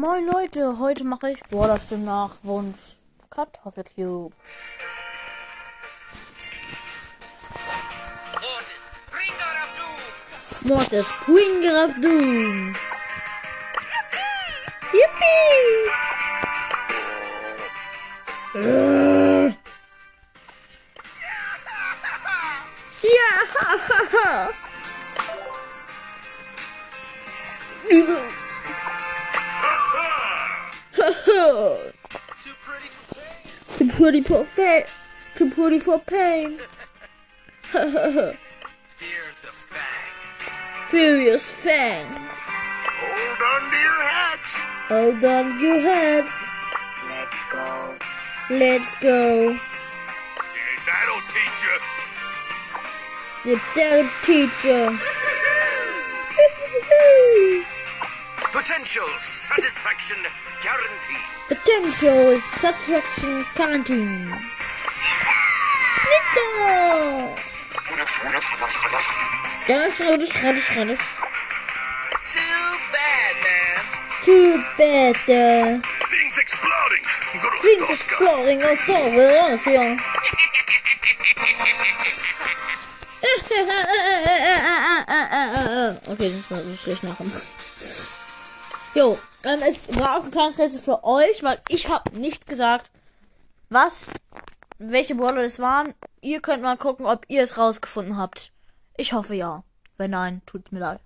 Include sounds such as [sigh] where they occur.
Moin Leute, heute mache ich Borderstimmen nach Wunsch Kartoffelcube. Mortis Springer of Doom. Yippie! Äh. Ja! [laughs] [laughs] Too pretty for pain. Too pretty for pain. Fear the fang. Furious Fang. Hold on to your hats. Hold on to your heads. Let's go. Let's go. And that'll teach you. The dead teacher. Potential satisfaction guarantee. Potential satisfaction quarantine. Nita! Ja, schade, schade, schade. Too bad, man. Too bad. Uh, Things exploding. things exploring all over us, ja. [laughs] [laughs] Okay, das war so schlecht nachgemacht. Jo, ähm, es war auch ein kleines Rätsel für euch, weil ich habe nicht gesagt, was, welche Brawler es waren. Ihr könnt mal gucken, ob ihr es rausgefunden habt. Ich hoffe ja. Wenn nein, tut's mir leid.